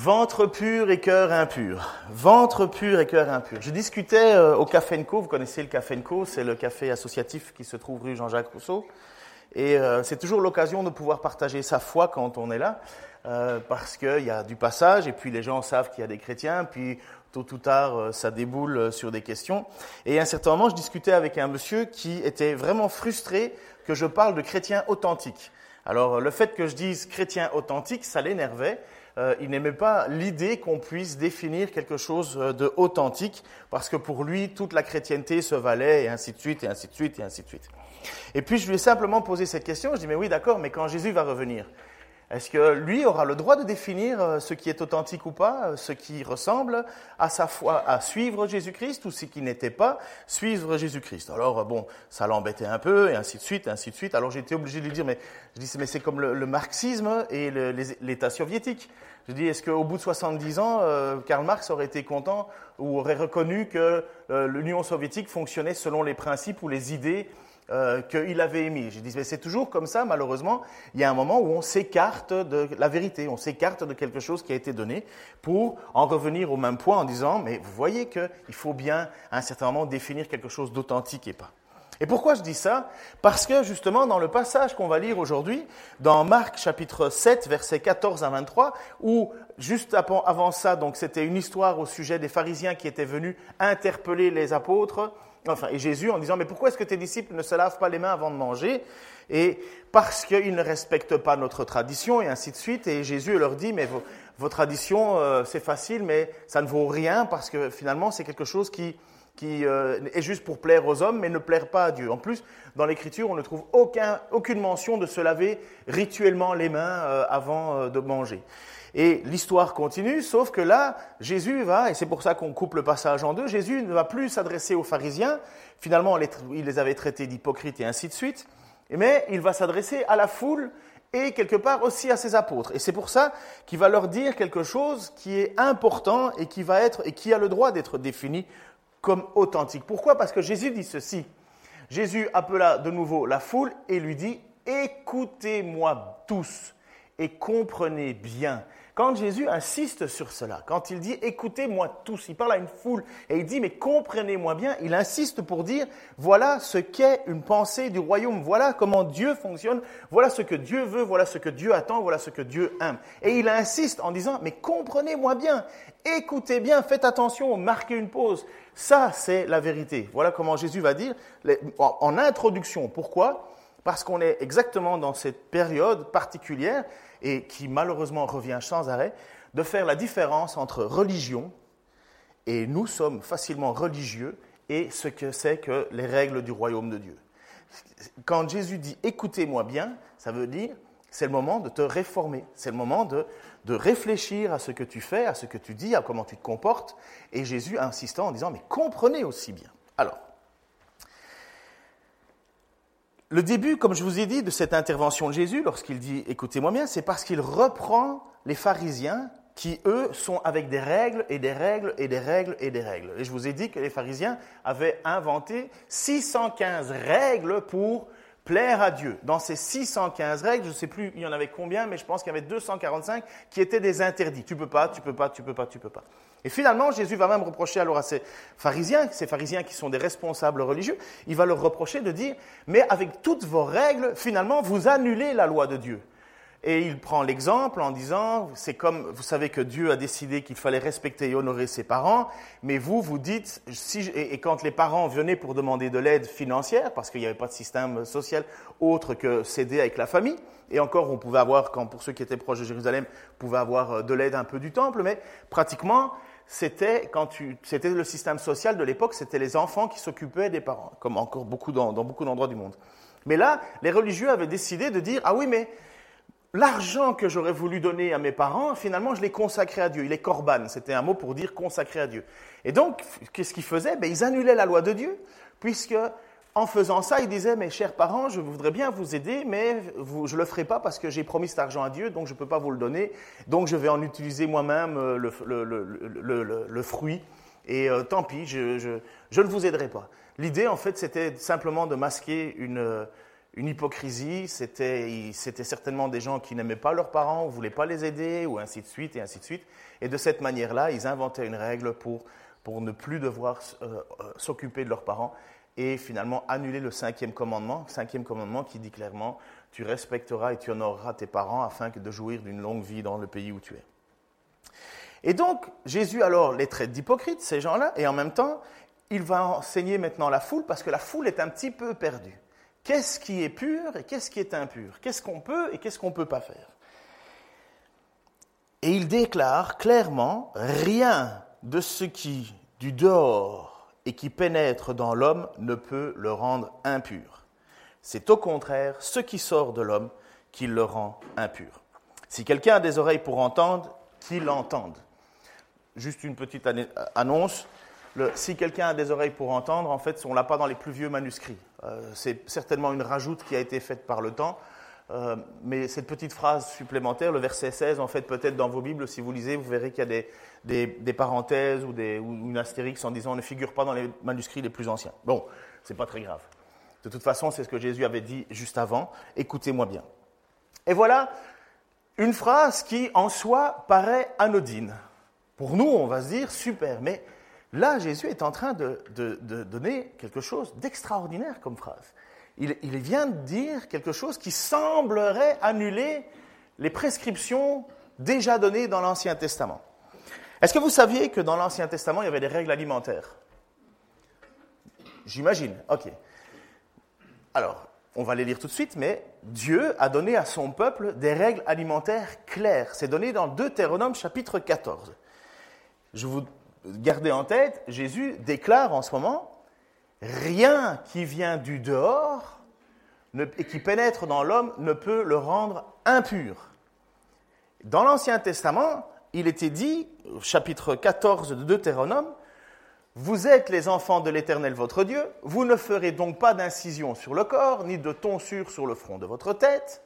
Ventre pur et cœur impur. Ventre pur et cœur impur. Je discutais euh, au Café Co. Vous connaissez le Café Co. C'est le café associatif qui se trouve rue Jean-Jacques Rousseau. Et euh, c'est toujours l'occasion de pouvoir partager sa foi quand on est là, euh, parce qu'il y a du passage, et puis les gens savent qu'il y a des chrétiens, puis tôt ou tard, ça déboule sur des questions. Et à un certain moment, je discutais avec un monsieur qui était vraiment frustré que je parle de chrétiens authentiques. Alors, le fait que je dise chrétien authentique, ça l'énervait. Euh, il n'aimait pas l'idée qu'on puisse définir quelque chose euh, de authentique, parce que pour lui, toute la chrétienté se valait, et ainsi de suite, et ainsi de suite, et ainsi de suite. Et puis je lui ai simplement posé cette question, je dis, mais oui, d'accord, mais quand Jésus va revenir, est-ce que lui aura le droit de définir euh, ce qui est authentique ou pas, ce qui ressemble à sa foi, à suivre Jésus-Christ ou ce qui n'était pas suivre Jésus-Christ? Alors bon, ça l'embêtait un peu et ainsi de suite, ainsi de suite. Alors j'étais obligé de lui dire, mais je dis, mais c'est comme le, marxisme et l'État soviétique. Je dis, est-ce qu'au bout de 70 ans, euh, Karl Marx aurait été content ou aurait reconnu que euh, l'Union soviétique fonctionnait selon les principes ou les idées euh, qu'il avait émis J'ai dit, mais c'est toujours comme ça, malheureusement. Il y a un moment où on s'écarte de la vérité, on s'écarte de quelque chose qui a été donné pour en revenir au même point en disant, mais vous voyez qu'il faut bien, à un certain moment, définir quelque chose d'authentique et pas. Et pourquoi je dis ça? Parce que justement, dans le passage qu'on va lire aujourd'hui, dans Marc chapitre 7, versets 14 à 23, où juste avant ça, donc c'était une histoire au sujet des pharisiens qui étaient venus interpeller les apôtres, enfin, et Jésus en disant, mais pourquoi est-ce que tes disciples ne se lavent pas les mains avant de manger? Et parce qu'ils ne respectent pas notre tradition, et ainsi de suite. Et Jésus leur dit, mais vos, traditions, euh, c'est facile, mais ça ne vaut rien, parce que finalement, c'est quelque chose qui euh, est juste pour plaire aux hommes, mais ne plaire pas à Dieu. En plus, dans l'Écriture, on ne trouve aucun, aucune mention de se laver rituellement les mains euh, avant de manger. Et l'histoire continue, sauf que là, Jésus va, et c'est pour ça qu'on coupe le passage en deux, Jésus ne va plus s'adresser aux pharisiens, finalement il les avait traités d'hypocrites et ainsi de suite, mais il va s'adresser à la foule et quelque part aussi à ses apôtres. Et c'est pour ça qu'il va leur dire quelque chose qui est important et qui va être, et qui a le droit d'être défini comme authentique. Pourquoi? Parce que Jésus dit ceci. Jésus appela de nouveau la foule et lui dit, écoutez-moi tous et comprenez bien. Quand Jésus insiste sur cela, quand il dit écoutez-moi tous, il parle à une foule et il dit mais comprenez-moi bien, il insiste pour dire voilà ce qu'est une pensée du royaume, voilà comment Dieu fonctionne, voilà ce que Dieu veut, voilà ce que Dieu attend, voilà ce que Dieu aime. Et il insiste en disant mais comprenez-moi bien, écoutez bien, faites attention, marquez une pause. Ça, c'est la vérité. Voilà comment Jésus va dire en introduction. Pourquoi? Parce qu'on est exactement dans cette période particulière et qui malheureusement revient sans arrêt, de faire la différence entre religion, et nous sommes facilement religieux, et ce que c'est que les règles du royaume de Dieu. Quand Jésus dit écoutez-moi bien, ça veut dire c'est le moment de te réformer, c'est le moment de, de, réfléchir à ce que tu fais, à ce que tu dis, à comment tu te comportes. Et Jésus insistant en disant mais comprenez aussi bien. Alors, le début, comme je vous ai dit, de cette intervention de Jésus, lorsqu'il dit écoutez-moi bien, c'est parce qu'il reprend les pharisiens qui, eux, sont avec des règles et des règles et des règles et des règles. Et je vous ai dit que les pharisiens avaient inventé 615 règles pour plaire à Dieu. Dans ces 615 règles, je ne sais plus il y en avait combien, mais je pense qu'il y avait 245 qui étaient des interdits. Tu peux pas, tu peux pas, tu peux pas, tu peux pas. Et finalement, Jésus va même reprocher alors à ces pharisiens, ces pharisiens qui sont des responsables religieux, il va leur reprocher de dire, mais avec toutes vos règles, finalement, vous annulez la loi de Dieu. Et il prend l'exemple en disant, c'est comme, vous savez que Dieu a décidé qu'il fallait respecter et honorer ses parents, mais vous, vous dites, si, et, quand les parents venaient pour demander de l'aide financière, parce qu'il n'y avait pas de système social autre que céder avec la famille, et encore, on pouvait avoir, quand pour ceux qui étaient proches de Jérusalem, pouvaient avoir euh, de l'aide un peu du temple, mais pratiquement, c'était quand c'était le système social de l'époque, c'était les enfants qui s'occupaient des parents, comme encore beaucoup dans, dans beaucoup d'endroits du monde. Mais là, les religieux avaient décidé de dire, ah oui, mais l'argent que j'aurais voulu donner à mes parents, finalement, je l'ai consacré à Dieu. Il est corban, c'était un mot pour dire consacré à Dieu. Et donc, qu'est-ce qu'ils faisaient? Ben, Ils annulaient la loi de Dieu, puisque en faisant ça, ils disaient, mes chers parents, je voudrais bien vous aider, mais je ne le ferai pas parce que j'ai promis cet argent à Dieu, donc je ne peux pas vous le donner, donc je vais en utiliser moi-même euh, le, fruit, et euh, tant pis, je, je, ne vous aiderai pas. L'idée, en fait, c'était simplement de masquer une une hypocrisie, c'était certainement des gens qui n'aimaient pas leurs parents, ou voulaient pas les aider, ou ainsi de suite, et ainsi de suite. Et de cette manière-là, ils inventaient une règle pour, ne plus devoir euh, euh, s'occuper de leurs parents, et finalement annuler le cinquième commandement, cinquième commandement qui dit clairement, tu respecteras et tu honoreras tes parents afin de jouir d'une longue vie dans le pays où tu es. Et donc, Jésus alors les traite d'hypocrites, ces gens-là, et en même temps, il va enseigner maintenant la foule, parce que la foule est un petit peu perdue qu'est-ce qui est pur et qu'est-ce qui est impur, qu'est-ce qu'on peut et qu'est-ce qu'on ne peut pas faire? Et il déclare clairement, rien de ce qui, du dehors et qui pénètre dans l'homme ne peut le rendre impur. C'est au contraire ce qui sort de l'homme qui le rend impur. Si quelqu'un a des oreilles pour entendre, qu'il entende. Juste une petite annonce, si quelqu'un a des oreilles pour entendre, en fait, on l'a pas dans les plus vieux manuscrits. Euh, c'est certainement une rajoute qui a été faite par le temps. Euh, mais cette petite phrase supplémentaire, le verset 16, en fait, peut-être dans vos Bibles, si vous lisez, vous verrez qu'il y a des, parenthèses ou, une astérix en disant ne figure pas dans les manuscrits les plus anciens. Bon, c'est pas très grave. De toute façon, c'est ce que Jésus avait dit juste avant. Écoutez-moi bien. Et voilà une phrase qui, en soi, paraît anodine. Pour nous, on va se dire super, mais Là, Jésus est en train de, donner quelque chose d'extraordinaire comme phrase. Il, vient de dire quelque chose qui semblerait annuler les prescriptions déjà données dans l'Ancien Testament. Est-ce que vous saviez que dans l'Ancien Testament, il y avait des règles alimentaires? J'imagine. OK. Alors, on va les lire tout de suite, mais Dieu a donné à son peuple des règles alimentaires claires. C'est donné dans Deutéronome chapitre 14. Je vous gardez en tête, Jésus déclare en ce moment, rien qui vient du dehors et qui pénètre dans l'homme ne peut le rendre impur. Dans l'Ancien Testament, il était dit, chapitre 14 de Deutéronome, vous êtes les enfants de l'Éternel votre Dieu, vous ne ferez donc pas d'incision sur le corps, ni de tonsure sur le front de votre tête.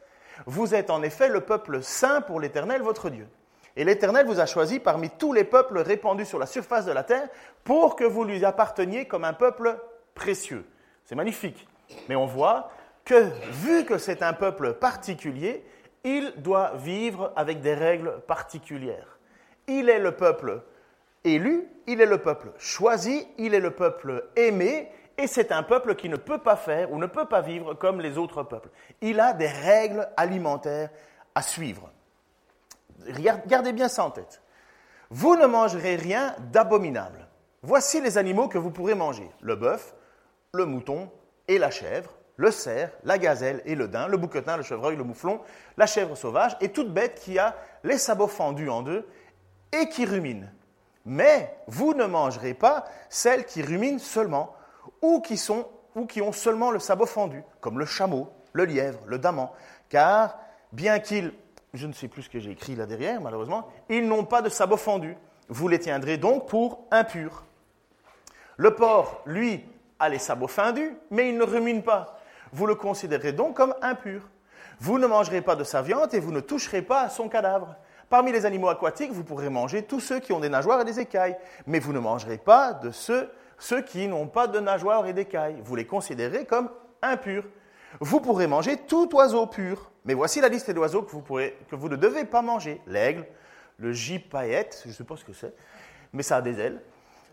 Vous êtes en effet le peuple saint pour l'Éternel votre Dieu. Et l'Éternel vous a choisi parmi tous les peuples répandus sur la surface de la terre pour que vous lui apparteniez comme un peuple précieux. C'est magnifique. Mais on voit que, vu que c'est un peuple particulier, il doit vivre avec des règles particulières. Il est le peuple élu, il est le peuple choisi, il est le peuple aimé, et c'est un peuple qui ne peut pas faire ou ne peut pas vivre comme les autres peuples. Il a des règles alimentaires à suivre. Gardez bien ça en tête. Vous ne mangerez rien d'abominable. Voici les animaux que vous pourrez manger. Le bœuf, le mouton et la chèvre, le cerf, la gazelle et le daim, le bouquetin, le chevreuil, le mouflon, la chèvre sauvage et toute bête qui a les sabots fendus en deux et qui rumine. Mais vous ne mangerez pas celles qui ruminent seulement ou qui, sont, ou qui ont seulement le sabot fendu, comme le chameau, le lièvre, le daman, car bien qu'ils je ne sais plus ce que j'ai écrit là derrière, malheureusement, ils n'ont pas de sabot fendu. Vous les tiendrez donc pour impurs. Le porc, lui, a les sabots fendus, mais il ne rumine pas. Vous le considérez donc comme impur. Vous ne mangerez pas de sa viande et vous ne toucherez pas à son cadavre. Parmi les animaux aquatiques, vous pourrez manger tous ceux qui ont des nageoires et des écailles, mais vous ne mangerez pas de ceux, ceux qui n'ont pas de nageoires et d'écailles. Vous les considérez comme impurs. Vous pourrez manger tout oiseau pur. Mais voici la liste d'oiseaux que vous, que vous ne devez pas manger. L'aigle, le gypaète, je ne sais pas ce que c'est, mais ça a des ailes.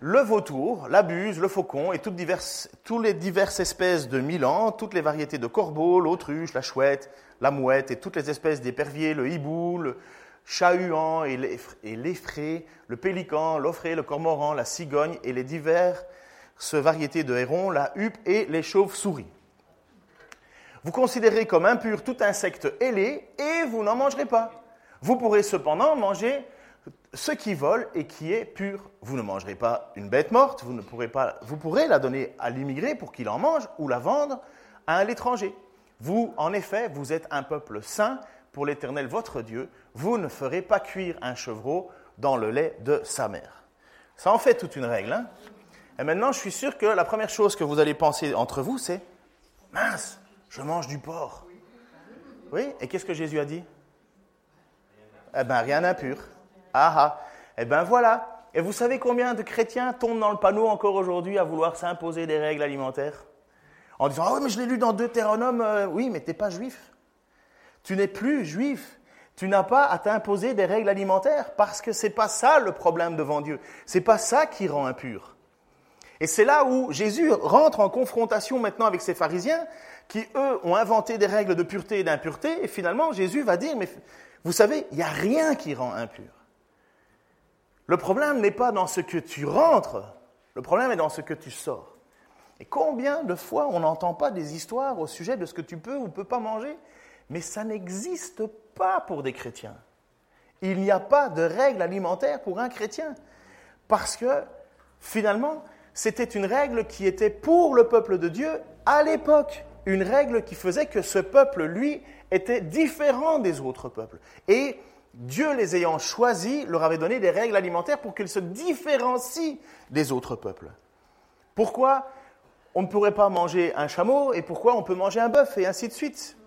Le vautour, la buse, le faucon et toutes, les diverses espèces de milan, toutes les variétés de corbeaux, l'autruche, la chouette, la mouette et toutes les espèces d'éperviers, le hibou, le chat-huant et l'effré, le pélican, l'offré, le cormoran, la cigogne et les diverses variétés de hérons, la huppe et les chauves-souris. Vous considérez comme impur tout insecte ailé et vous n'en mangerez pas. Vous pourrez cependant manger ce qui vole et qui est pur. Vous ne mangerez pas une bête morte, vous, ne pourrez, pas, vous pourrez la donner à l'immigré pour qu'il en mange ou la vendre à l'étranger. Vous, en effet, vous êtes un peuple saint pour l'Éternel votre Dieu, vous ne ferez pas cuire un chevreau dans le lait de sa mère. Ça en fait toute une règle. Hein et maintenant, je suis sûr que la première chose que vous allez penser entre vous, c'est mince, je mange du porc. Oui, et qu'est-ce que Jésus a dit? Eh bien, rien d'impur. Ah ah. Eh bien, voilà. Et vous savez combien de chrétiens tombent dans le panneau encore aujourd'hui à vouloir s'imposer des règles alimentaires? En disant Ah oui, mais je l'ai lu dans Deutéronome. Euh, oui, mais tu n'es pas juif. Tu n'es plus juif. Tu n'as pas à t'imposer des règles alimentaires parce que c'est pas ça le problème devant Dieu. C'est pas ça qui rend impur. Et c'est là où Jésus rentre en confrontation maintenant avec ces pharisiens qui, eux, ont inventé des règles de pureté et d'impureté. Et finalement, Jésus va dire, mais vous savez, il n'y a rien qui rend impur. Le problème n'est pas dans ce que tu rentres, le problème est dans ce que tu sors. Et combien de fois on n'entend pas des histoires au sujet de ce que tu peux ou peux pas manger Mais ça n'existe pas pour des chrétiens. Il n'y a pas de règle alimentaire pour un chrétien. Parce que finalement, c'était une règle qui était pour le peuple de Dieu à l'époque. Une règle qui faisait que ce peuple, lui, était différent des autres peuples. Et Dieu, les ayant choisis, leur avait donné des règles alimentaires pour qu'ils se différencient des autres peuples. Pourquoi on ne pourrait pas manger un chameau et pourquoi on peut manger un bœuf et ainsi de suite?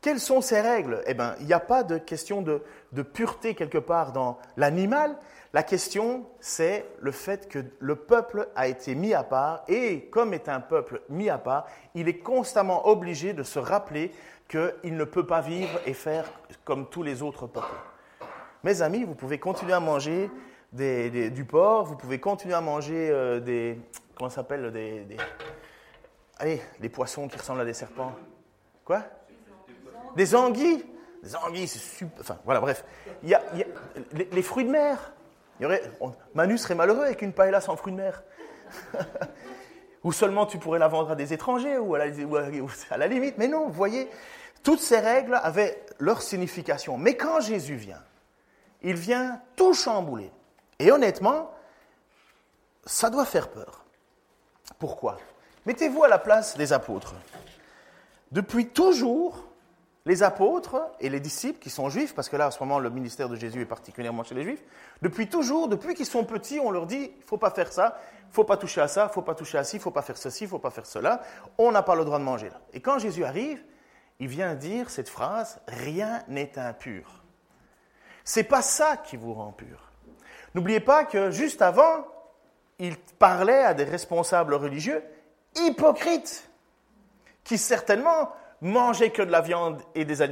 Quelles sont ces règles? Eh bien, il n'y a pas de question de, de pureté quelque part dans l'animal, la question, c'est le fait que le peuple a été mis à part et comme est un peuple mis à part, il est constamment obligé de se rappeler qu'il ne peut pas vivre et faire comme tous les autres peuples. Mes amis, vous pouvez continuer à manger du porc, vous pouvez continuer à manger euh, des... Comment s'appelle des, Allez, des poissons qui ressemblent à des serpents. Quoi? Des anguilles? Des anguilles, c'est super... Enfin, voilà, bref. Il y a, les fruits de mer. Manu serait malheureux avec une paella sans fruits de mer. ou seulement tu pourrais la vendre à des étrangers, ou à, la, limite. Mais non, vous voyez, toutes ces règles avaient leur signification. Mais quand Jésus vient, il vient tout chambouler. Et honnêtement, ça doit faire peur. Pourquoi? Mettez-vous à la place des apôtres. Depuis toujours, les apôtres et les disciples qui sont juifs, parce que là, à ce moment, le ministère de Jésus est particulièrement chez les juifs, depuis toujours, depuis qu'ils sont petits, on leur dit, il faut pas faire ça, il faut pas toucher à ça, il faut pas toucher à ci, faut pas faire ceci, faut pas faire cela, on n'a pas le droit de manger là. Et quand Jésus arrive, il vient dire cette phrase, rien n'est impur. C'est pas ça qui vous rend pur. N'oubliez pas que juste avant, il parlait à des responsables religieux hypocrites, qui certainement manger que de la viande et, des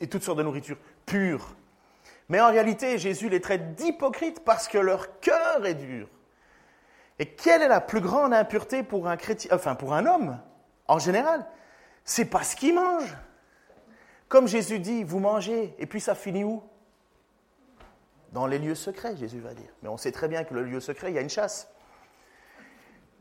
et, toutes sortes de nourriture pure. Mais en réalité, Jésus les traite d'hypocrites parce que leur cœur est dur. Et quelle est la plus grande impureté pour un chrétien, enfin pour un homme en général? C'est pas ce qu'il mange. Comme Jésus dit, vous mangez, et puis ça finit où? Dans les lieux secrets, Jésus va dire. Mais on sait très bien que le lieu secret, il y a une chasse.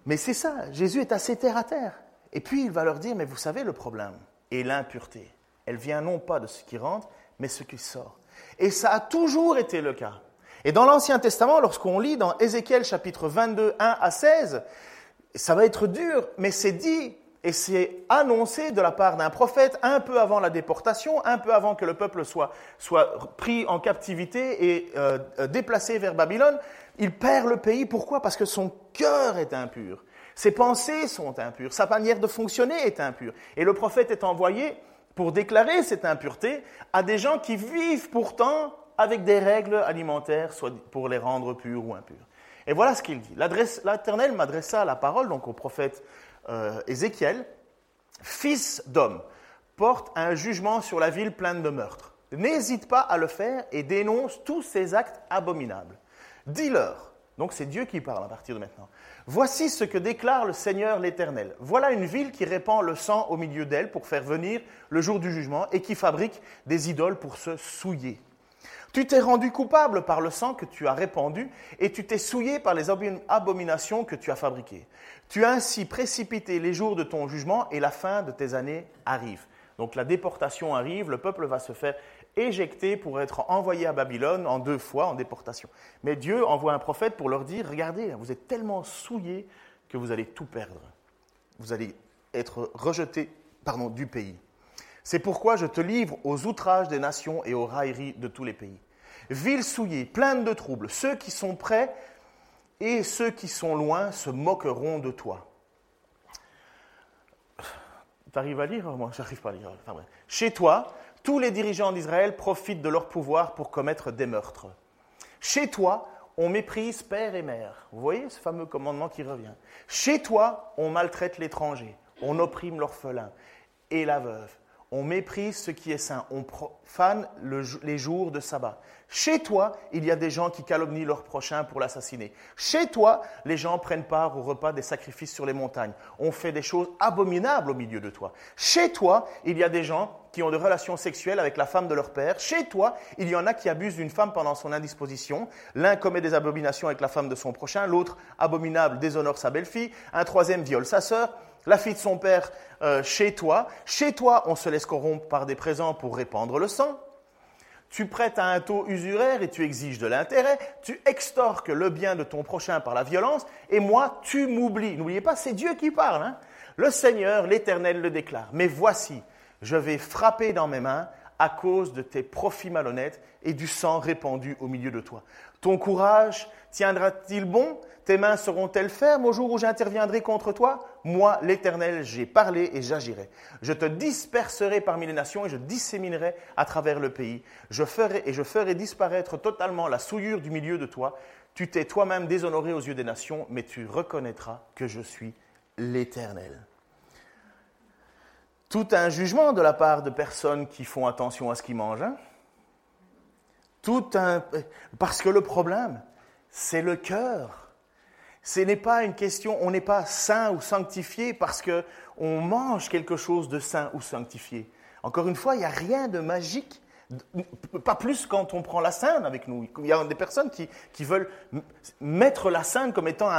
Mais c'est ça, Jésus est assez terre à terre. Et puis il va leur dire, mais vous savez le problème et l'impureté, elle vient non pas de ce qui rentre, mais ce qui sort. Et ça a toujours été le cas. Et dans l'Ancien Testament, lorsqu'on lit dans Ézéchiel chapitre 22, 1 à 16, ça va être dur, mais c'est dit et c'est annoncé de la part d'un prophète un peu avant la déportation, un peu avant que le peuple soit, pris en captivité et euh, euh, déplacé vers Babylone. Il perd le pays. Pourquoi? Parce que son cœur est impur. Ses pensées sont impures, sa manière de fonctionner est impure. Et le prophète est envoyé pour déclarer cette impureté à des gens qui vivent pourtant avec des règles alimentaires, soit pour les rendre purs ou impurs. Et voilà ce qu'il dit. L'Éternel m'adressa la parole donc au prophète euh, Ézéchiel, Fils d'homme, porte un jugement sur la ville pleine de meurtres. N'hésite pas à le faire et dénonce tous ces actes abominables. Dis-leur, donc c'est Dieu qui parle à partir de maintenant. Voici ce que déclare le Seigneur l'Éternel. Voilà une ville qui répand le sang au milieu d'elle pour faire venir le jour du jugement et qui fabrique des idoles pour se souiller. Tu t'es rendu coupable par le sang que tu as répandu et tu t'es souillé par les abominations que tu as fabriquées. Tu as ainsi précipité les jours de ton jugement et la fin de tes années arrive. Donc la déportation arrive, le peuple va se faire éjectés pour être envoyés à Babylone en deux fois en déportation. Mais Dieu envoie un prophète pour leur dire, regardez, vous êtes tellement souillés que vous allez tout perdre. Vous allez être rejetés pardon, du pays. C'est pourquoi je te livre aux outrages des nations et aux railleries de tous les pays. Ville souillée, pleine de troubles, ceux qui sont près et ceux qui sont loin se moqueront de toi. T'arrives à lire Moi, j'arrive pas à lire. Chez toi, tous les dirigeants d'Israël profitent de leur pouvoir pour commettre des meurtres. Chez toi, on méprise père et mère. Vous voyez ce fameux commandement qui revient. Chez toi, on maltraite l'étranger, on opprime l'orphelin et la veuve. On méprise ce qui est saint, on profane les jours de sabbat. Chez toi, il y a des gens qui calomnient leur prochain pour l'assassiner. Chez toi, les gens prennent part au repas des sacrifices sur les montagnes. On fait des choses abominables au milieu de toi. Chez toi, il y a des gens qui ont des relations sexuelles avec la femme de leur père. Chez toi, il y en a qui abusent d'une femme pendant son indisposition. L'un commet des abominations avec la femme de son prochain, l'autre, abominable, déshonore sa belle-fille, un troisième viole sa sœur la fille de son père euh, chez toi. Chez toi, on se laisse corrompre par des présents pour répandre le sang. Tu prêtes à un taux usuraire et tu exiges de l'intérêt. Tu extorques le bien de ton prochain par la violence. Et moi, tu m'oublies. N'oubliez pas, c'est Dieu qui parle. Hein. le Seigneur, l'Éternel, le déclare. Mais voici, je vais frapper dans mes mains à cause de tes profits malhonnêtes et du sang répandu au milieu de toi. Ton courage tiendra-t-il bon? Tes mains seront-elles fermes au jour où j'interviendrai contre toi? Moi, l'Éternel, j'ai parlé et j'agirai. Je te disperserai parmi les nations et je disséminerai à travers le pays. Je ferai et je ferai disparaître totalement la souillure du milieu de toi. Tu t'es toi-même déshonoré aux yeux des nations, mais tu reconnaîtras que je suis l'Éternel tout un jugement de la part de personnes qui font attention à ce qu'ils mangent. Hein. Tout un... Parce que le problème, c'est le cœur. Ce n'est pas une question, on n'est pas saint ou sanctifié parce qu'on mange quelque chose de saint ou sanctifié. Encore une fois, il n'y a rien de magique, pas plus quand on prend la sainte avec nous. Il y a des personnes qui, veulent mettre la sainte comme étant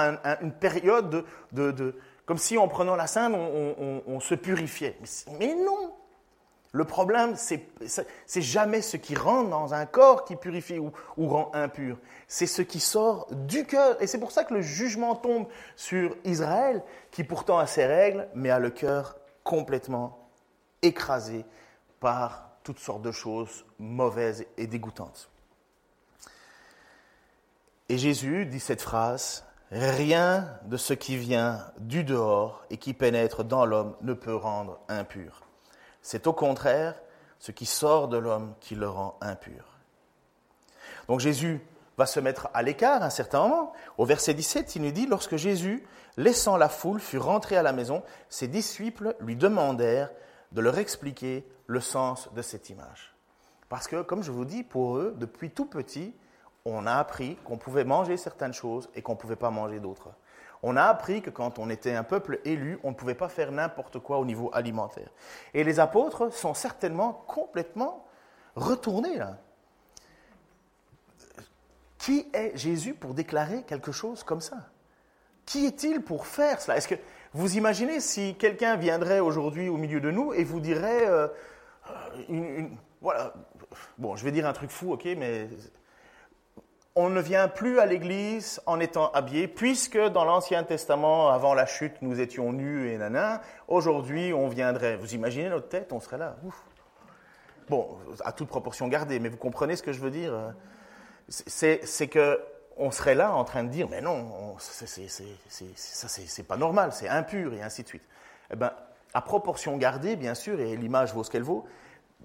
une période de comme si en prenant la Sainte, on, se purifiait. Mais, non Le problème, c'est jamais ce qui rentre dans un corps qui purifie ou, rend impur. C'est ce qui sort du cœur. Et c'est pour ça que le jugement tombe sur Israël, qui pourtant a ses règles, mais a le cœur complètement écrasé par toutes sortes de choses mauvaises et dégoûtantes. Et Jésus dit cette phrase, Rien de ce qui vient du dehors et qui pénètre dans l'homme ne peut rendre impur. C'est au contraire ce qui sort de l'homme qui le rend impur. Donc Jésus va se mettre à l'écart un certain moment. Au verset 17, il nous dit, lorsque Jésus, laissant la foule, fut rentré à la maison, ses disciples lui demandèrent de leur expliquer le sens de cette image. Parce que, comme je vous dis, pour eux, depuis tout petit, on a appris qu'on pouvait manger certaines choses et qu'on ne pouvait pas manger d'autres. On a appris que quand on était un peuple élu, on ne pouvait pas faire n'importe quoi au niveau alimentaire. Et les apôtres sont certainement complètement retournés là. Qui est Jésus pour déclarer quelque chose comme ça? Qui est-il pour faire cela? Est-ce que vous imaginez si quelqu'un viendrait aujourd'hui au milieu de nous et vous dirait, euh, euh, voilà, bon, je vais dire un truc fou, ok, mais on ne vient plus à l'église en étant habillé, puisque dans l'Ancien Testament, avant la chute, nous étions nus et nana. Aujourd'hui, on viendrait. Vous imaginez notre tête, on serait là. Bon, à toute proportion gardée, mais vous comprenez ce que je veux dire C'est que on serait là en train de dire, mais non, c'est pas normal, c'est impur et ainsi de suite. Eh ben, à proportion gardée, bien sûr, et l'image vaut ce qu'elle vaut.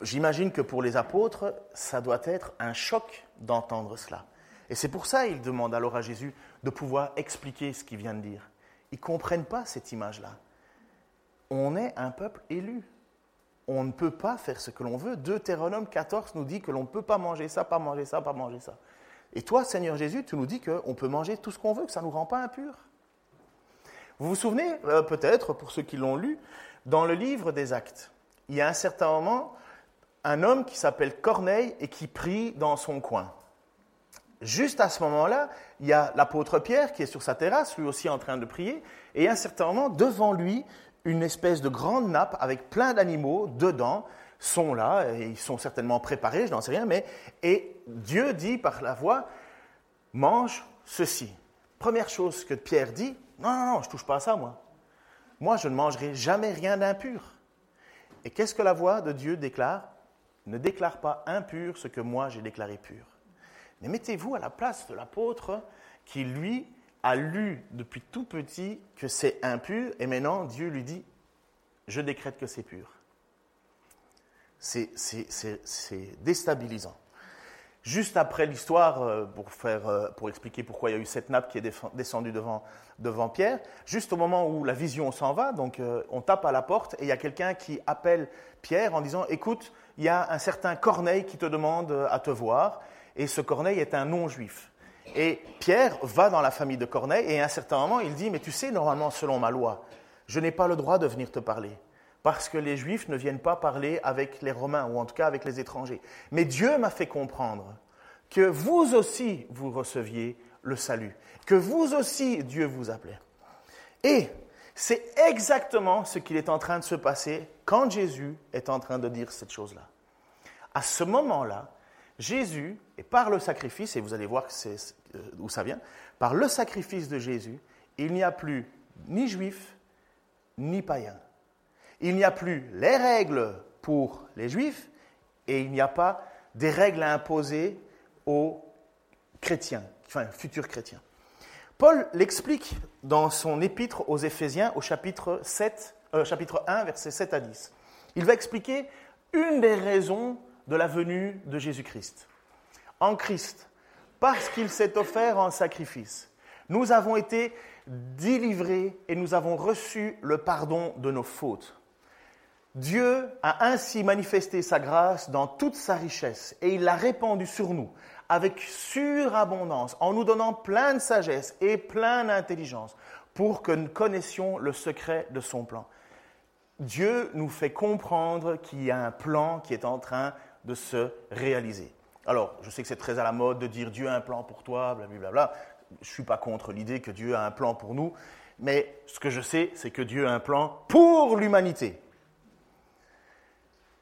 J'imagine que pour les apôtres, ça doit être un choc d'entendre cela. Et c'est pour ça qu'il demande alors à Jésus de pouvoir expliquer ce qu'il vient de dire. Ils ne comprennent pas cette image-là. On est un peuple élu. On ne peut pas faire ce que l'on veut. Deutéronome 14 nous dit que l'on ne peut pas manger ça, pas manger ça, pas manger ça. Et toi, Seigneur Jésus, tu nous dis qu'on peut manger tout ce qu'on veut, que ça ne nous rend pas impurs. Vous vous souvenez, euh, peut-être, pour ceux qui l'ont lu, dans le livre des Actes, il y a un certain moment un homme qui s'appelle Corneille et qui prie dans son coin. Juste à ce moment-là, il y a l'apôtre Pierre qui est sur sa terrasse, lui aussi en train de prier, et à un certain moment, devant lui, une espèce de grande nappe avec plein d'animaux dedans sont là, et ils sont certainement préparés, je n'en sais rien, mais et Dieu dit par la voix, mange ceci. Première chose que Pierre dit, non, non, non, je ne touche pas à ça, moi. Moi, je ne mangerai jamais rien d'impur. Et qu'est-ce que la voix de Dieu déclare Ne déclare pas impur ce que moi j'ai déclaré pur. Mais mettez-vous à la place de l'apôtre qui, lui, a lu depuis tout petit que c'est impur, et maintenant Dieu lui dit, je décrète que c'est pur. C'est déstabilisant. Juste après l'histoire, euh, pour, euh, pour expliquer pourquoi il y a eu cette nappe qui est descendue devant, devant Pierre, juste au moment où la vision s'en va, donc euh, on tape à la porte et il y a quelqu'un qui appelle Pierre en disant Écoute, il y a un certain Corneille qui te demande à te voir, et ce Corneille est un non-juif. Et Pierre va dans la famille de Corneille et à un certain moment, il dit, mais tu sais, normalement, selon ma loi, je n'ai pas le droit de venir te parler. Parce que les Juifs ne viennent pas parler avec les Romains, ou en tout cas avec les étrangers. Mais Dieu m'a fait comprendre que vous aussi, vous receviez le salut. Que vous aussi, Dieu vous appelait. Et c'est exactement ce qu'il est en train de se passer quand Jésus est en train de dire cette chose-là. À ce moment-là, Jésus, et par le sacrifice, et vous allez voir euh, où ça vient, par le sacrifice de Jésus, il n'y a plus ni juif, ni païen. Il n'y a plus les règles pour les juifs, et il n'y a pas des règles à imposer aux chrétiens, enfin futurs chrétiens. Paul l'explique dans son épître aux Éphésiens au chapitre, 7, euh, chapitre 1, versets 7 à 10. Il va expliquer une des raisons de la venue de Jésus-Christ. En Christ, parce qu'il s'est offert en sacrifice, nous avons été délivrés et nous avons reçu le pardon de nos fautes. Dieu a ainsi manifesté sa grâce dans toute sa richesse et il l'a répandue sur nous avec surabondance en nous donnant plein de sagesse et plein d'intelligence pour que nous connaissions le secret de son plan. Dieu nous fait comprendre qu'il y a un plan qui est en train de se réaliser. Alors, je sais que c'est très à la mode de dire Dieu a un plan pour toi, blablabla. Je ne suis pas contre l'idée que Dieu a un plan pour nous, mais ce que je sais, c'est que Dieu a un plan pour l'humanité.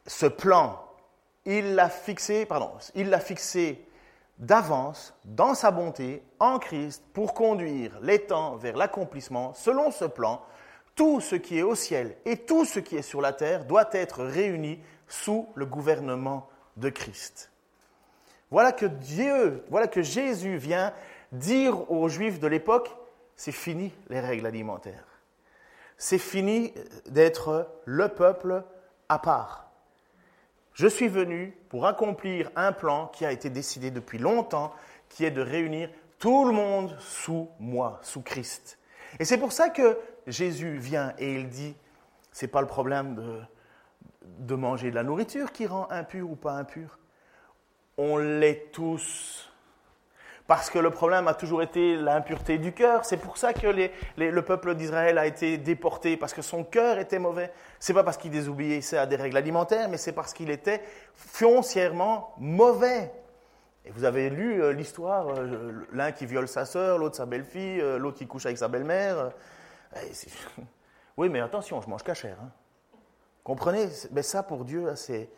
Ce plan, il l'a fixé, pardon, il l'a fixé d'avance dans sa bonté en Christ pour conduire les temps vers l'accomplissement. Selon ce plan, tout ce qui est au ciel et tout ce qui est sur la terre doit être réuni sous le gouvernement de Christ. Voilà que Dieu, voilà que Jésus vient dire aux Juifs de l'époque, c'est fini les règles alimentaires. C'est fini d'être le peuple à part. Je suis venu pour accomplir un plan qui a été décidé depuis longtemps, qui est de réunir tout le monde sous moi, sous Christ. Et c'est pour ça que Jésus vient et il dit, c'est pas le problème de, de manger de la nourriture qui rend impur ou pas impur. On l'est tous. Parce que le problème a toujours été l'impureté du cœur. C'est pour ça que le peuple d'Israël a été déporté, parce que son cœur était mauvais. C'est pas parce qu'il désobéissait à des règles alimentaires, mais c'est parce qu'il était foncièrement mauvais. Et vous avez lu euh, l'histoire, euh, l'un qui viole sa sœur, l'autre sa belle-fille, euh, l'autre qui couche avec sa belle-mère. oui, mais attention, je mange cachère. Hein. Comprenez Mais ça, pour Dieu, c'est,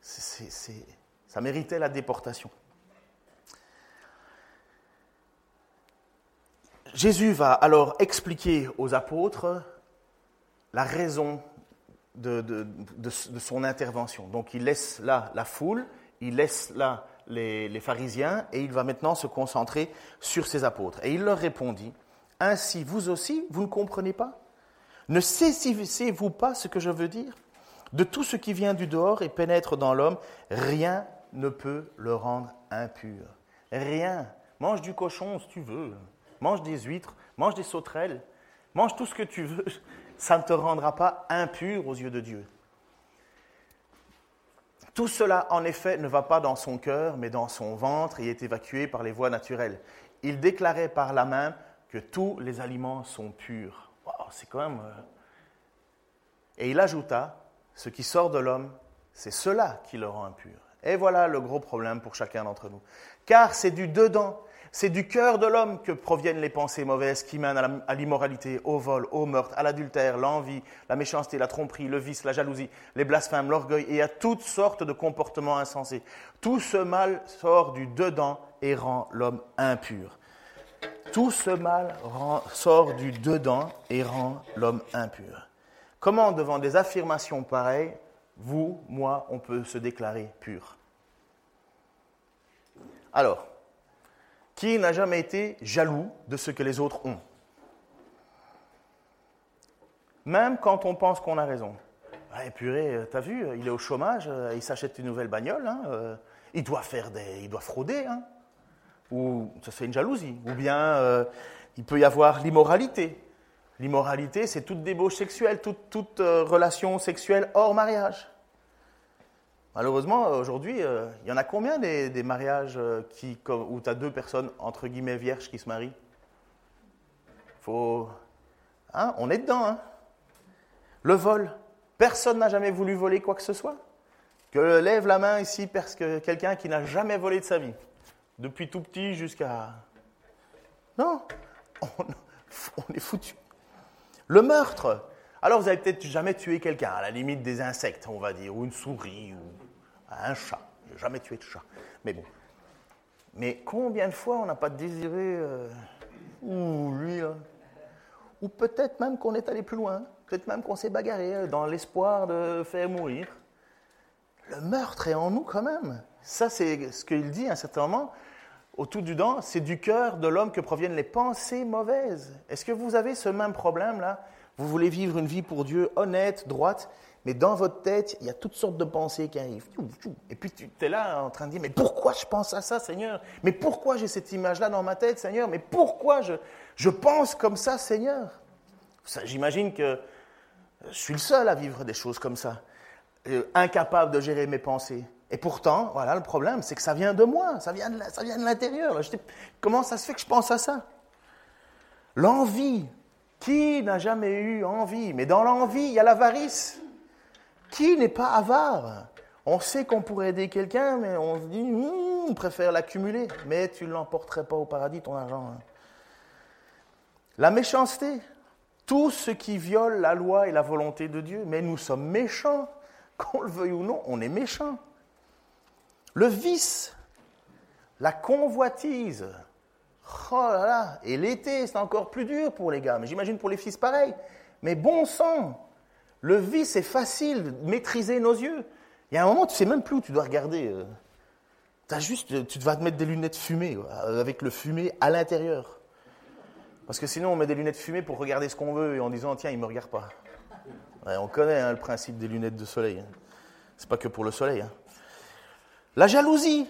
ça méritait la déportation. Jésus va alors expliquer aux apôtres la raison de, son intervention. Donc il laisse là la foule, il laisse là les, les, pharisiens et il va maintenant se concentrer sur ses apôtres. Et il leur répondit, Ainsi vous aussi, vous ne comprenez pas? Ne saisissez-vous pas ce que je veux dire? De tout ce qui vient du dehors et pénètre dans l'homme, rien ne peut le rendre impur. Rien. Mange du cochon si tu veux. Mange des huîtres, mange des sauterelles. Mange tout ce que tu veux. Ça ne te rendra pas impur aux yeux de Dieu. Tout cela, en effet, ne va pas dans son cœur, mais dans son ventre et est évacué par les voies naturelles. Il déclarait par la main que tous les aliments sont purs c'est quand. Euh, et il ajouta Ce qui sort de l'homme, c'est cela qui le rend impur. Et voilà le gros problème pour chacun d'entre nous. Car c'est du dedans, c'est du cœur de l'homme que proviennent les pensées mauvaises qui mènent à l'immoralité, au vol, au meurtre, à l'adultère, l'envie, la méchanceté, la tromperie, le vice, la jalousie, les blasphèmes, l'orgueil et à toutes sortes de comportements insensés. Tout ce mal sort du dedans et rend l'homme impur. Tout ce mal sort du dedans et rend l'homme impur. Comment, devant des affirmations pareilles, vous, moi, on peut se déclarer pur? Alors, qui n'a jamais été jaloux de ce que les autres ont? Même quand on pense qu'on a raison. Ouais, purée, euh, t'as vu, euh, il est au chômage, euh, il s'achète une nouvelle bagnole, hein, il doit faire des, il doit frauder, hein, ou ça c'est une jalousie, ou bien il peut y avoir l'immoralité. L'immoralité, c'est toute débauche sexuelle, toute, toute relation sexuelle hors mariage. Malheureusement, aujourd'hui, il y en a combien des, mariages qui, où tu as deux personnes, entre guillemets, vierges qui se marient? Faut... Hein, on est dedans. Hein. Le vol. Personne n'a jamais voulu voler quoi que ce soit Que lève la main ici parce que quelqu'un qui n'a jamais volé de sa vie. Depuis tout petit jusqu'à... Non, on, est foutu. Le meurtre. Alors vous avez peut-être jamais tué quelqu'un, à la limite des insectes, on va dire, ou une souris, ou un chat. n'ai jamais tué de chat. Mais bon. Mais combien de fois on n'a pas désiré... Euh, ou lui, ou peut-être même qu'on est allé plus loin. Peut-être même qu'on s'est bagarré euh, dans l'espoir de faire mourir. Le meurtre est en nous quand même. Ça, c'est ce qu'il dit à un certain moment. Au tout du dent, c'est du cœur de l'homme que proviennent les pensées mauvaises. Est-ce que vous avez ce même problème-là? Vous voulez vivre une vie pour Dieu honnête, droite, mais dans votre tête, il y a toutes sortes de pensées qui arrivent. Et puis tu es là en train de dire, mais pourquoi je pense à ça, Seigneur? Mais pourquoi j'ai cette image-là dans ma tête, Seigneur? Mais pourquoi je, je pense comme ça, Seigneur? J'imagine que je suis le seul à vivre des choses comme ça, euh, incapable de gérer mes pensées. Et pourtant, voilà, le problème, c'est que ça vient de moi, ça vient de, l'intérieur. Comment ça se fait que je pense à ça? L'envie. Qui n'a jamais eu envie? Mais dans l'envie, il y a l'avarice. Qui n'est pas avare? On sait qu'on pourrait aider quelqu'un, mais on se dit, hmm, on préfère l'accumuler. Mais tu ne l'emporterais pas au paradis, ton argent. Hein. La méchanceté tout ce qui viole la loi et la volonté de Dieu. Mais nous sommes méchants. Qu'on le veuille ou non, on est méchants. Le vice, la convoitise. Oh là là, et l'été, c'est encore plus dur pour les gars, mais j'imagine pour les fils pareil. Mais bon sang, le vice est facile de maîtriser nos yeux. Il y a un moment, tu sais même plus où tu dois regarder. Euh. As juste, tu vas te mettre des lunettes fumées, avec le fumé à l'intérieur. Parce que sinon, on met des lunettes fumées pour regarder ce qu'on veut et en disant tiens, il ne me regarde pas. On connaît hein, le principe des lunettes de soleil. Hein. Ce n'est pas que pour le soleil. Hein. La jalousie.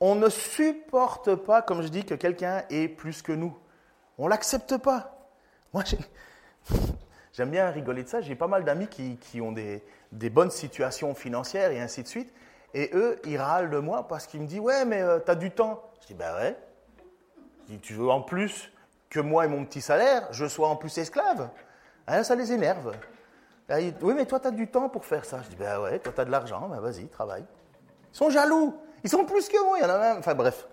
On ne supporte pas, comme je dis, que quelqu'un ait plus que nous. On l'accepte pas. Moi, j'aime bien rigoler de ça. J'ai pas mal d'amis qui, ont des, bonnes situations financières et ainsi de suite. Et eux, ils râlent de moi parce qu'ils me disent Ouais, mais euh, tu as du temps. Je dis Ben ouais. Je dis, tu veux en plus que moi et mon petit salaire, je sois en plus esclave. Ça les énerve. Oui, mais toi, tu as du temps pour faire ça. Je dis, ben ouais, toi, tu as de l'argent, ben vas-y, travaille. Ils sont jaloux. Ils sont plus que moi, il y en a même. Enfin, bref.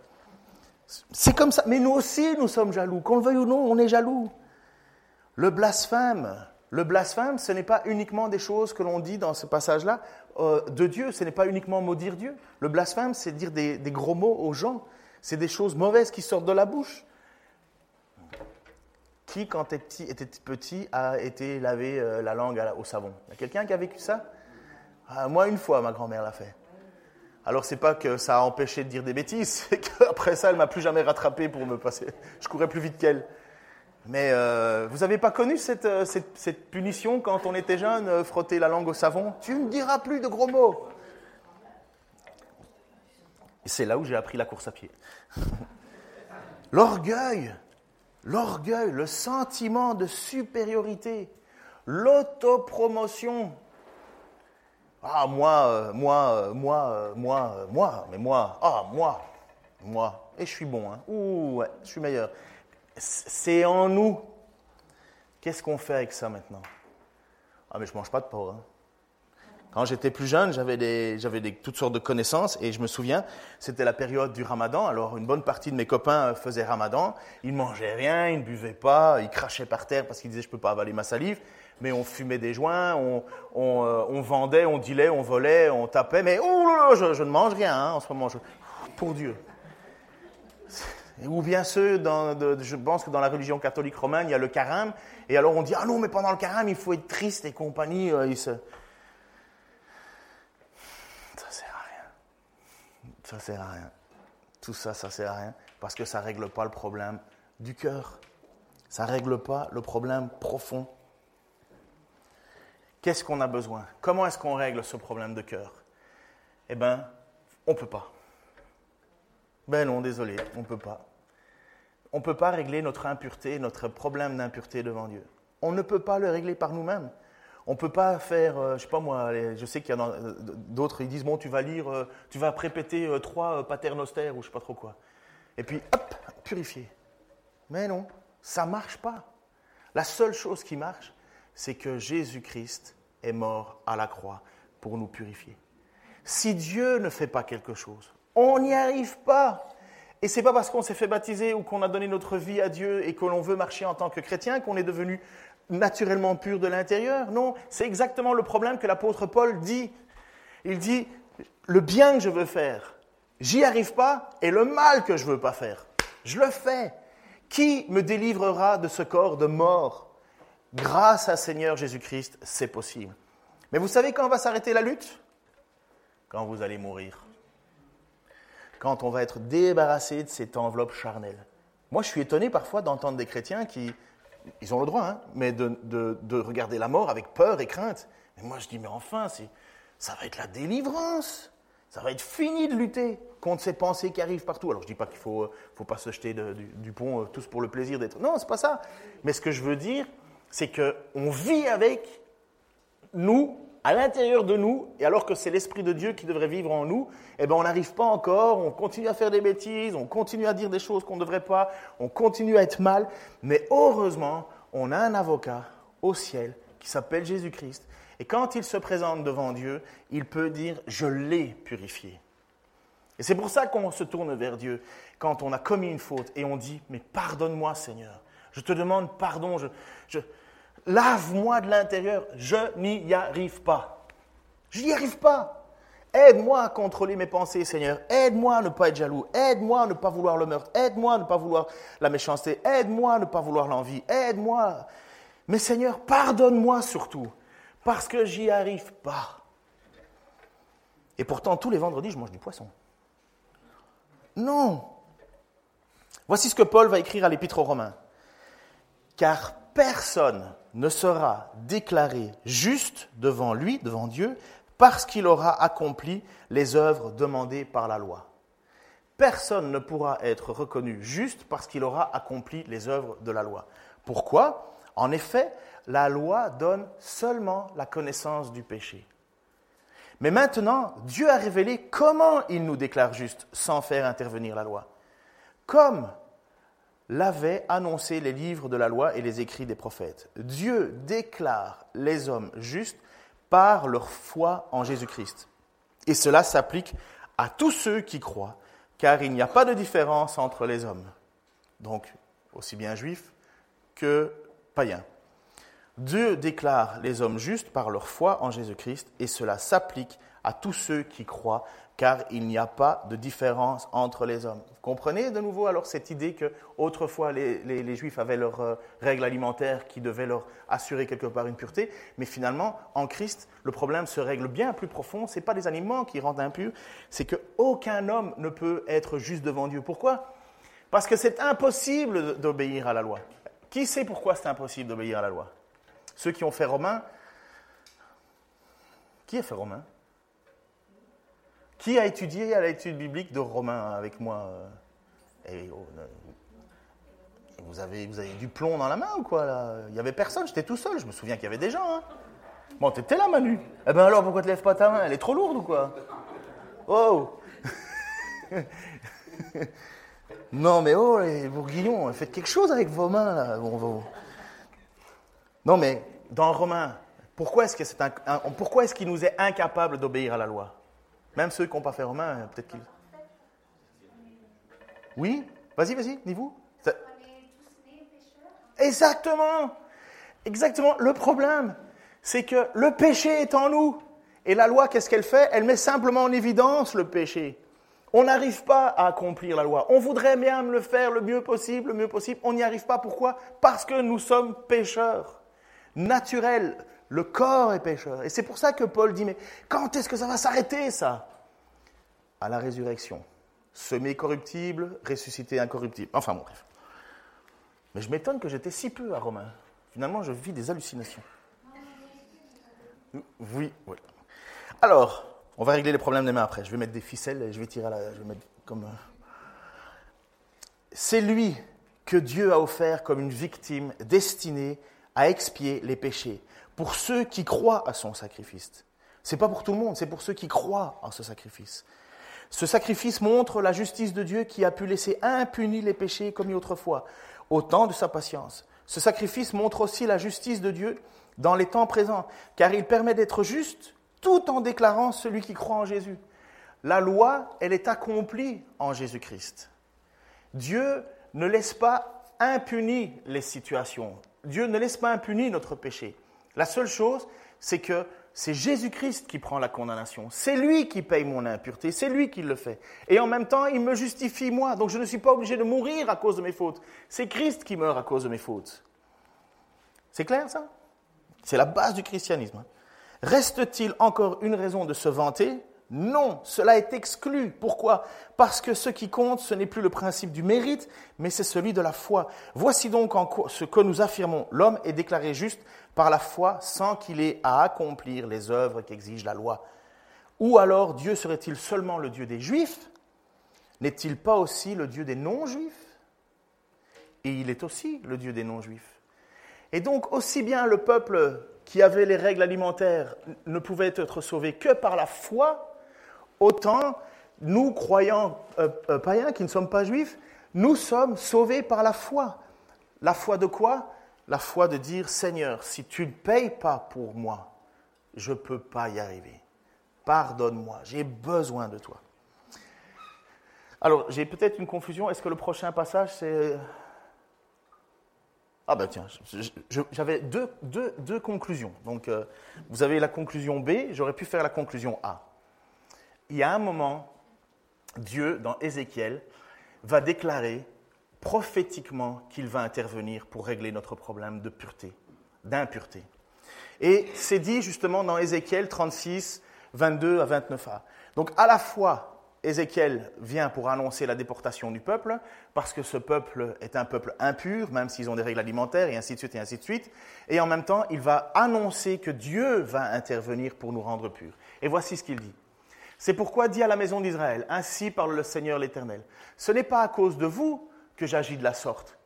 C'est comme ça. Mais nous aussi, nous sommes jaloux. Qu'on le veuille ou non, on est jaloux. Le blasphème. Le blasphème, ce n'est pas uniquement des choses que l'on dit dans ce passage-là euh, de Dieu. Ce n'est pas uniquement maudire Dieu. Le blasphème, c'est dire des gros mots aux gens. C'est des choses mauvaises qui sortent de la bouche. Qui, quand était petit, était petit a été lavé euh, la langue au savon Il y a quelqu'un qui a vécu ça? Ah, Moi, une fois, ma grand-mère l'a fait. Alors, c'est pas que ça a empêché de dire des bêtises, c'est qu'après ça, elle m'a plus jamais rattrapé pour me passer. Je courais plus vite qu'elle. Mais euh, vous n'avez pas connu euh, cette, cette, punition quand on était jeune, frotter la langue au savon? Tu ne diras plus de gros mots. Et c'est là où j'ai appris la course à pied. L'orgueil l'orgueil, le sentiment de supériorité, l'autopromotion. Ah, moi, euh, moi, euh, moi, euh, moi, moi, mais moi, ah, moi, moi, et je suis bon, hein. Je suis meilleur. C'est en nous. Qu'est-ce qu'on fait avec ça maintenant? Ah, mais je mange pas de porc. Hein. Quand j'étais plus jeune, j'avais toutes sortes de connaissances et je me souviens, c'était la période du ramadan. Alors une bonne partie de mes copains faisaient ramadan. Ils mangeaient rien, ils ne buvaient pas, ils crachaient par terre parce qu'ils disaient je peux pas avaler ma salive. Mais on fumait des joints, on, euh, vendait, on dilait, on volait, on tapait. Mais oh je, je, ne mange rien hein, en ce moment. Pour Dieu. Ou bien ceux, je pense que dans la religion catholique romaine, il y a le carême. Et alors on dit, ah non, mais pendant le carême, il faut être triste et compagnie. Euh, ça sert à rien. Tout ça, ça sert à rien parce que ça ne règle pas le problème du cœur. Ça ne règle pas le problème profond. Qu'est-ce qu'on a besoin? Comment est-ce qu'on règle ce problème de cœur? Eh bien, on ne peut pas. Ben non, désolé, on ne peut pas. On ne peut pas régler notre impureté, notre problème d'impureté devant Dieu. On ne peut pas le régler par nous-mêmes. On ne peut pas faire, euh, je sais pas moi, je sais qu'il y en a euh, d'autres, ils disent, bon, tu vas lire, euh, tu vas répéter trois paternostères ou je sais pas trop quoi. Et puis, hop, purifier. Mais non, ça marche pas. La seule chose qui marche, c'est que Jésus-Christ est mort à la croix pour nous purifier. Si Dieu ne fait pas quelque chose, on n'y arrive pas. Et c'est pas parce qu'on s'est fait baptiser ou qu'on a donné notre vie à Dieu et que l'on veut marcher en tant que chrétien qu'on est devenu naturellement pur de l'intérieur. Non, c'est exactement le problème que l'apôtre Paul dit. Il dit le bien que je veux faire, j'y arrive pas et le mal que je veux pas faire, je le fais. Qui me délivrera de ce corps de mort? Grâce à Seigneur Jésus-Christ, c'est possible. Mais vous savez quand va s'arrêter la lutte? Quand vous allez mourir. Quand on va être débarrassé de cette enveloppe charnelle. Moi, je suis étonné parfois d'entendre des chrétiens qui, ils ont le droit, hein, mais de, de, regarder la mort avec peur et crainte. Et moi, je dis, mais enfin, ça va être la délivrance. Ça va être fini de lutter contre ces pensées qui arrivent partout. Alors, je ne dis pas qu'il ne faut, faut, pas se jeter du, pont euh, tous pour le plaisir d'être. Non, c'est pas ça. Mais ce que je veux dire, c'est qu'on vit avec nous, à l'intérieur de nous, et alors que c'est l'Esprit de Dieu qui devrait vivre en nous, eh ben on n'arrive pas encore, on continue à faire des bêtises, on continue à dire des choses qu'on ne devrait pas, on continue à être mal, mais heureusement, on a un avocat au ciel qui s'appelle Jésus-Christ, et quand il se présente devant Dieu, il peut dire, je l'ai purifié. Et c'est pour ça qu'on se tourne vers Dieu quand on a commis une faute et on dit, mais pardonne-moi Seigneur, je te demande pardon, je, je, Lave-moi de l'intérieur, je n'y arrive pas. Je n'y arrive pas. Aide-moi à contrôler mes pensées, Seigneur. Aide-moi à ne pas être jaloux. Aide-moi à ne pas vouloir le meurtre. Aide-moi à ne pas vouloir la méchanceté. Aide-moi à ne pas vouloir l'envie. Aide-moi. Mais Seigneur, pardonne-moi surtout, parce que j'y arrive pas. Et pourtant, tous les vendredis, je mange du poisson. Non. Voici ce que Paul va écrire à l'Épître aux Romains. Car personne ne sera déclaré juste devant lui, devant Dieu, parce qu'il aura accompli les œuvres demandées par la loi. Personne ne pourra être reconnu juste parce qu'il aura accompli les œuvres de la loi. Pourquoi? En effet, la loi donne seulement la connaissance du péché. Mais maintenant, Dieu a révélé comment il nous déclare juste sans faire intervenir la loi. Comme l'avaient annoncé les livres de la loi et les écrits des prophètes. Dieu déclare les hommes justes par leur foi en Jésus-Christ. Et cela s'applique à tous ceux qui croient, car il n'y a pas de différence entre les hommes, donc aussi bien juifs que païens. Dieu déclare les hommes justes par leur foi en Jésus-Christ, et cela s'applique tous ceux qui croient, car il n'y a pas de différence entre les hommes. Vous comprenez de nouveau alors cette idée que autrefois les, Juifs avaient leurs euh, règles alimentaires qui devaient leur assurer quelque part une pureté, mais finalement en Christ le problème se règle bien plus profond. Ce n'est pas les aliments qui rendent impurs, c'est qu'aucun homme ne peut être juste devant Dieu. Pourquoi? Parce que c'est impossible d'obéir à la loi. Qui sait pourquoi c'est impossible d'obéir à la loi? Ceux qui ont fait Romain. Qui a fait Romain? Qui a étudié à l'étude biblique de Romains avec moi euh, oh, vous, avez, vous avez du plomb dans la main ou quoi là? Il n'y avait personne, j'étais tout seul, je me souviens qu'il y avait des gens. Hein. Bon, t'étais là Manu? Eh ben alors pourquoi tu lèves pas ta main? Elle est trop lourde ou quoi? Oh Non mais oh les bourguignons, faites quelque chose avec vos mains là. Non mais dans Romains, pourquoi est-ce est qu'il nous est incapable d'obéir à la loi? Même ceux qui n'ont pas fait Romain, peut-être qu'ils. Oui Vas-y, vas-y, dis-vous. Exactement Exactement. Le problème, c'est que le péché est en nous. Et la loi, qu'est-ce qu'elle fait? Elle met simplement en évidence le péché. On n'arrive pas à accomplir la loi. On voudrait bien le faire le mieux possible, le mieux possible. On n'y arrive pas. Pourquoi? Parce que nous sommes pécheurs. Naturels. Le corps est pécheur. Et c'est pour ça que Paul dit, mais quand est-ce que ça va s'arrêter, ça? À la résurrection. Semé corruptible, ressuscité incorruptible. Enfin bon, bref. Mais je m'étonne que j'étais si peu à Romain. Finalement, je vis des hallucinations. Oui, oui. Alors, on va régler les problèmes des mains après. Je vais mettre des ficelles et je vais tirer à la. Je vais mettre comme. C'est lui que Dieu a offert comme une victime destinée à expier les péchés pour ceux qui croient à son sacrifice. C'est pas pour tout le monde, c'est pour ceux qui croient en ce sacrifice. Ce sacrifice montre la justice de Dieu qui a pu laisser impunis les péchés commis autrefois, au temps de sa patience. Ce sacrifice montre aussi la justice de Dieu dans les temps présents, car il permet d'être juste tout en déclarant celui qui croit en Jésus. La loi, elle est accomplie en Jésus-Christ. Dieu ne laisse pas impuni les situations. Dieu ne laisse pas impuni notre péché. La seule chose, c'est que c'est Jésus-Christ qui prend la condamnation. C'est lui qui paye mon impureté, c'est lui qui le fait. Et en même temps, il me justifie moi. Donc je ne suis pas obligé de mourir à cause de mes fautes. C'est Christ qui meurt à cause de mes fautes. C'est clair ça? C'est la base du christianisme. Hein. Reste-t-il encore une raison de se vanter? Non, cela est exclu. Pourquoi? Parce que ce qui compte, ce n'est plus le principe du mérite, mais c'est celui de la foi. Voici donc en ce que nous affirmons. L'homme est déclaré juste par la foi sans qu'il ait à accomplir les œuvres qu'exige la loi. Ou alors Dieu serait-il seulement le Dieu des Juifs? N'est-il pas aussi le Dieu des non-Juifs? Et il est aussi le Dieu des non-Juifs. Et donc aussi bien le peuple qui avait les règles alimentaires ne pouvait être sauvé que par la foi, autant nous, croyants euh, euh, païens qui ne sommes pas juifs, nous sommes sauvés par la foi. La foi de quoi? La foi de dire, Seigneur, si tu ne payes pas pour moi, je ne peux pas y arriver. Pardonne-moi, j'ai besoin de toi. Alors, j'ai peut-être une confusion. Est-ce que le prochain passage, c'est ah ben tiens, j'avais deux, deux, conclusions. Donc euh, vous avez la conclusion B, j'aurais pu faire la conclusion A. Il y a un moment, Dieu, dans Ézéchiel, va déclarer prophétiquement qu'il va intervenir pour régler notre problème de pureté, d'impureté. Et c'est dit justement dans Ézéchiel 36, 22 à 29a. Donc à la fois, Ézéchiel vient pour annoncer la déportation du peuple, parce que ce peuple est un peuple impur, même s'ils ont des règles alimentaires, et ainsi de suite, et ainsi de suite. Et en même temps, il va annoncer que Dieu va intervenir pour nous rendre purs. Et voici ce qu'il dit. C'est pourquoi dit à la maison d'Israël, ainsi parle le Seigneur l'Éternel, ce n'est pas à cause de vous que j'agis de la sorte,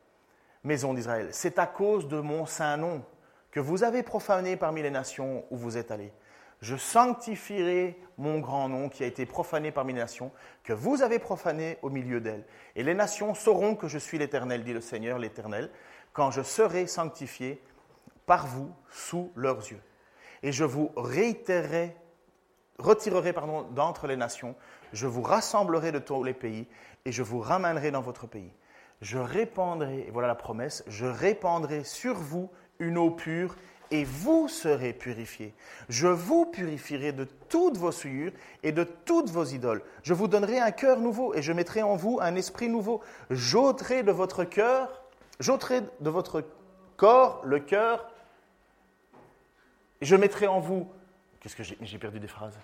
maison d'Israël, c'est à cause de mon saint nom que vous avez profané parmi les nations où vous êtes allés je sanctifierai mon grand nom qui a été profané parmi les nations, que vous avez profané au milieu d'elles. Et les nations sauront que je suis l'Éternel, dit le Seigneur l'Éternel, quand je serai sanctifié par vous sous leurs yeux. Et je vous réitérerai, retirerai d'entre les nations, je vous rassemblerai de tous les pays, et je vous ramènerai dans votre pays. Je répandrai, et voilà la promesse, je répandrai sur vous une eau pure et vous serez purifiés. Je vous purifierai de toutes vos souillures et de toutes vos idoles. Je vous donnerai un cœur nouveau et je mettrai en vous un esprit nouveau. J'ôterai de votre cœur, j'ôterai de votre corps le cœur. Je mettrai en vous. Qu'est-ce que J'ai perdu des phrases.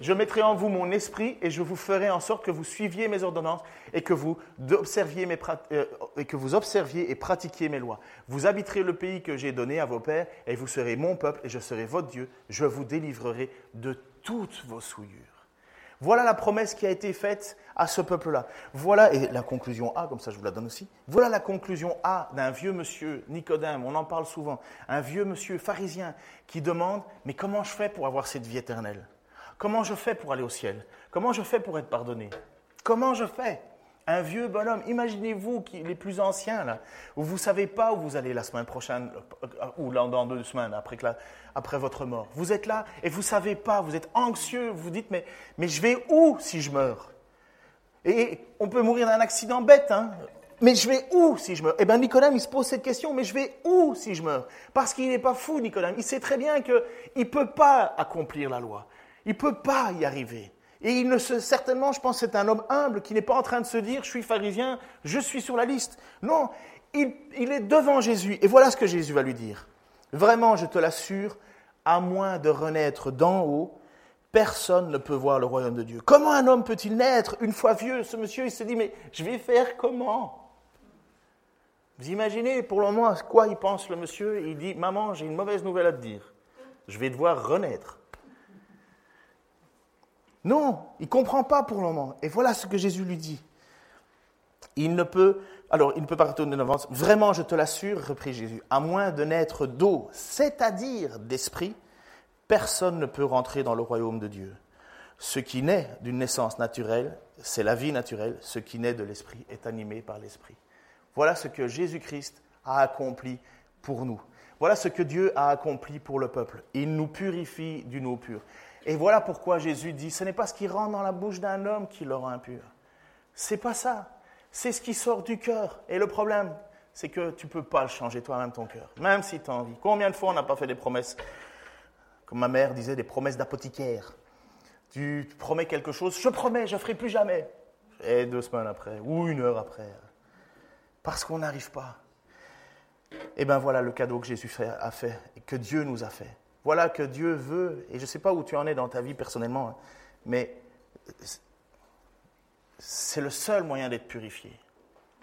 Je mettrai en vous mon esprit et je vous ferai en sorte que vous suiviez mes ordonnances et que vous observiez, mes, euh, et, et pratiquiez mes lois. Vous habiterez le pays que j'ai donné à vos pères et vous serez mon peuple et je serai votre Dieu. Je vous délivrerai de toutes vos souillures. Voilà la promesse qui a été faite à ce peuple-là. Voilà, et la conclusion A, comme ça je vous la donne aussi, voilà la conclusion A d'un vieux monsieur, Nicodème, on en parle souvent, un vieux monsieur pharisien qui demande, mais comment je fais pour avoir cette vie éternelle? Comment je fais pour aller au ciel? Comment je fais pour être pardonné? Comment je fais? Un vieux bonhomme, imaginez-vous les plus anciens, là, où vous ne savez pas où vous allez la semaine prochaine, euh, ou dans deux semaines, après, après votre mort. Vous êtes là et vous ne savez pas, vous êtes anxieux, vous dites, mais, mais je vais où si je meurs? Et on peut mourir d'un accident bête, hein. Mais je vais où si je meurs? Eh bien, Nicolas, il se pose cette question, mais je vais où si je meurs? Parce qu'il n'est pas fou, Nicolas. Il sait très bien qu'il ne peut pas accomplir la loi. Il ne peut pas y arriver. Et il ne se, certainement, je pense, c'est un homme humble qui n'est pas en train de se dire, je suis pharisien, je suis sur la liste. Non, il, il est devant Jésus. Et voilà ce que Jésus va lui dire. Vraiment, je te l'assure, à moins de renaître d'en haut, Personne ne peut voir le royaume de Dieu. Comment un homme peut-il naître une fois vieux? Ce monsieur, il se dit, mais je vais faire comment? Vous imaginez pour le moment à quoi il pense le monsieur? Il dit, maman, j'ai une mauvaise nouvelle à te dire. Je vais devoir renaître. Non, il ne comprend pas pour le moment. Et voilà ce que Jésus lui dit. Il ne peut, alors il ne peut pas retourner en avance. Vraiment, je te l'assure, reprit Jésus, à moins de naître d'eau, c'est-à-dire d'esprit, personne ne peut rentrer dans le royaume de Dieu. Ce qui naît d'une naissance naturelle, c'est la vie naturelle. Ce qui naît de l'esprit est animé par l'esprit. Voilà ce que Jésus-Christ a accompli pour nous. Voilà ce que Dieu a accompli pour le peuple. Il nous purifie d'une eau pure. Et voilà pourquoi Jésus dit, ce n'est pas ce qui rentre dans la bouche d'un homme qui le rend impur. C'est pas ça. C'est ce qui sort du cœur. Et le problème, c'est que tu ne peux pas le changer toi-même ton cœur, même si tu as envie. Combien de fois on n'a pas fait des promesses, comme ma mère disait, des promesses d'apothicaire Tu promets quelque chose, je promets, je ne ferai plus jamais. Et deux semaines après, ou une heure après, parce qu'on n'arrive pas. Et bien voilà le cadeau que Jésus a fait, et que Dieu nous a fait. Voilà que Dieu veut, et je ne sais pas où tu en es dans ta vie personnellement, hein, mais c'est le seul moyen d'être purifié,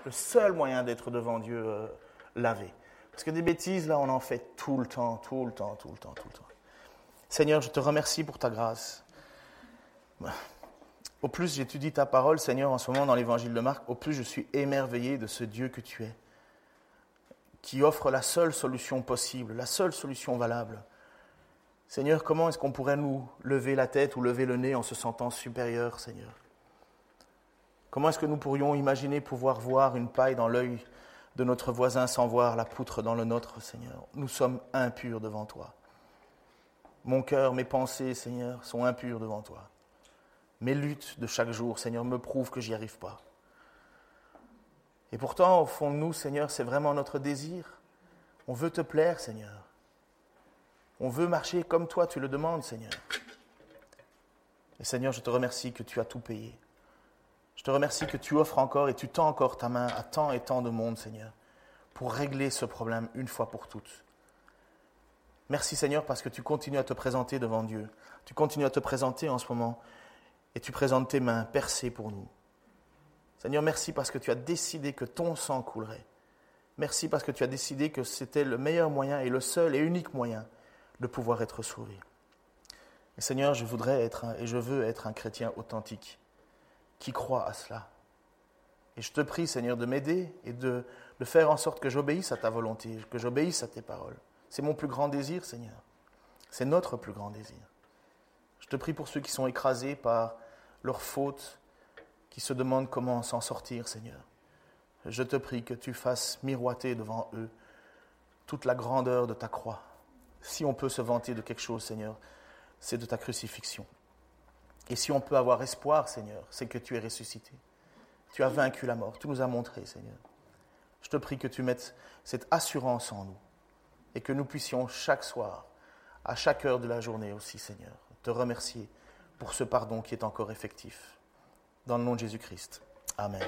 le seul moyen d'être devant Dieu euh, lavé. Parce que des bêtises, là, on en fait tout le temps, tout le temps, tout le temps, tout le temps. Seigneur, je te remercie pour ta grâce. Au plus j'étudie ta parole, Seigneur, en ce moment dans l'évangile de Marc, au plus je suis émerveillé de ce Dieu que tu es, qui offre la seule solution possible, la seule solution valable. Seigneur, comment est-ce qu'on pourrait nous lever la tête ou lever le nez en se sentant supérieur, Seigneur? Comment est-ce que nous pourrions imaginer pouvoir voir une paille dans l'œil de notre voisin sans voir la poutre dans le nôtre, Seigneur? Nous sommes impurs devant toi. Mon cœur, mes pensées, Seigneur, sont impurs devant toi. Mes luttes de chaque jour, Seigneur, me prouvent que j'y arrive pas. Et pourtant, au fond de nous, Seigneur, c'est vraiment notre désir. On veut te plaire, Seigneur. On veut marcher comme toi, tu le demandes, Seigneur. Et Seigneur, je te remercie que tu as tout payé. Je te remercie que tu offres encore et tu tends encore ta main à tant et tant de monde, Seigneur, pour régler ce problème une fois pour toutes. Merci, Seigneur, parce que tu continues à te présenter devant Dieu. Tu continues à te présenter en ce moment et tu présentes tes mains percées pour nous. Seigneur, merci parce que tu as décidé que ton sang coulerait. Merci parce que tu as décidé que c'était le meilleur moyen et le seul et unique moyen de pouvoir être sauvé. Seigneur, je voudrais être et je veux être un chrétien authentique qui croit à cela. Et je te prie, Seigneur, de m'aider et de, de faire en sorte que j'obéisse à ta volonté, que j'obéisse à tes paroles. C'est mon plus grand désir, Seigneur. C'est notre plus grand désir. Je te prie pour ceux qui sont écrasés par leurs fautes, qui se demandent comment s'en sortir, Seigneur. Je te prie que tu fasses miroiter devant eux toute la grandeur de ta croix, si on peut se vanter de quelque chose, Seigneur, c'est de ta crucifixion. Et si on peut avoir espoir, Seigneur, c'est que tu es ressuscité. Tu as vaincu la mort. Tu nous as montré, Seigneur. Je te prie que tu mettes cette assurance en nous et que nous puissions chaque soir, à chaque heure de la journée aussi, Seigneur, te remercier pour ce pardon qui est encore effectif. Dans le nom de Jésus-Christ. Amen.